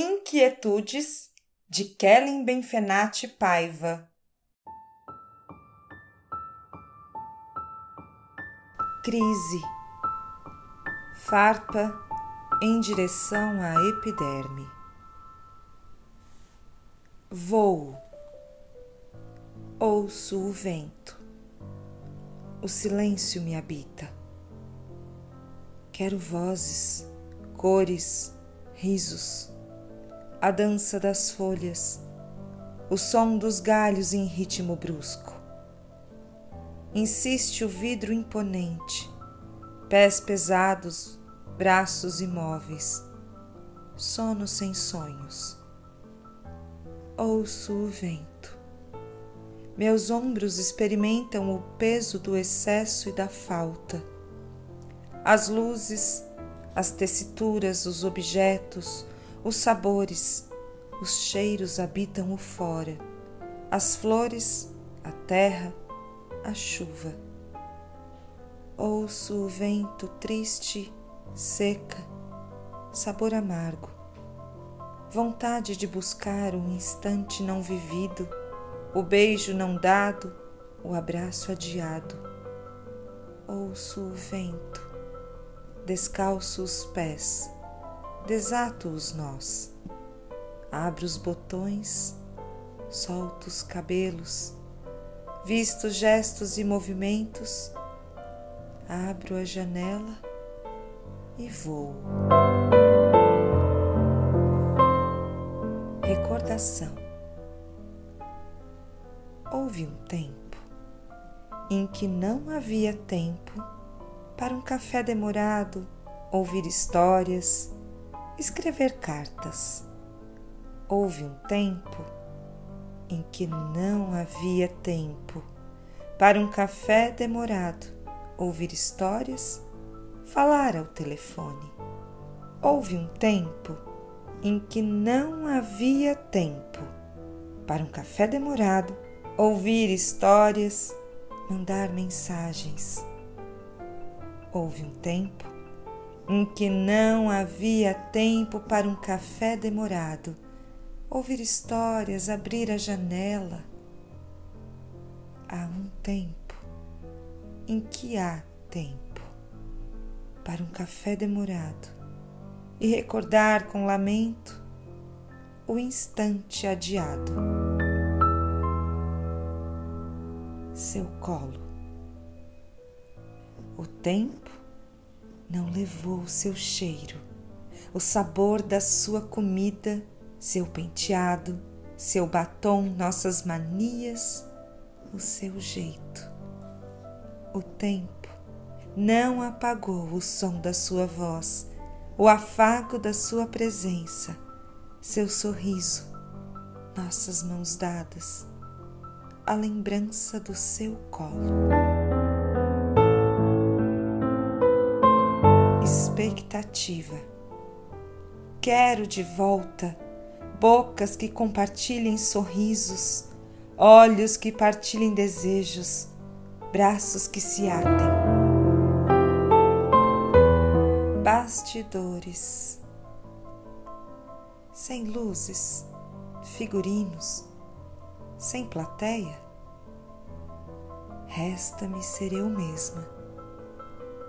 Inquietudes de Kellen Benfenati Paiva. Crise. Farpa em direção à epiderme. Voo. Ouço o vento. O silêncio me habita. Quero vozes, cores, risos a dança das folhas, o som dos galhos em ritmo brusco. Insiste o vidro imponente, pés pesados, braços imóveis, sono sem sonhos. Ouço o vento. Meus ombros experimentam o peso do excesso e da falta. As luzes, as tessituras, os objetos, os sabores, os cheiros habitam o fora, as flores, a terra, a chuva. Ouço o vento triste, seca, sabor amargo, vontade de buscar um instante não vivido, o beijo não dado, o abraço adiado. Ouço o vento, descalço os pés desato os nós, abro os botões, solto os cabelos, visto gestos e movimentos, abro a janela e vou. Recordação. Houve um tempo em que não havia tempo para um café demorado, ouvir histórias, escrever cartas. Houve um tempo em que não havia tempo para um café demorado, ouvir histórias, falar ao telefone. Houve um tempo em que não havia tempo para um café demorado, ouvir histórias, mandar mensagens. Houve um tempo em que não havia tempo para um café demorado, ouvir histórias, abrir a janela. Há um tempo em que há tempo para um café demorado e recordar com lamento o instante adiado. Seu colo. O tempo não levou seu cheiro, o sabor da sua comida, seu penteado, seu batom, nossas manias, o seu jeito. O tempo não apagou o som da sua voz, o afago da sua presença, seu sorriso, nossas mãos dadas, a lembrança do seu colo. Expectativa. Quero de volta bocas que compartilhem sorrisos, olhos que partilhem desejos, braços que se atem. Bastidores. Sem luzes, figurinos, sem plateia, resta-me ser eu mesma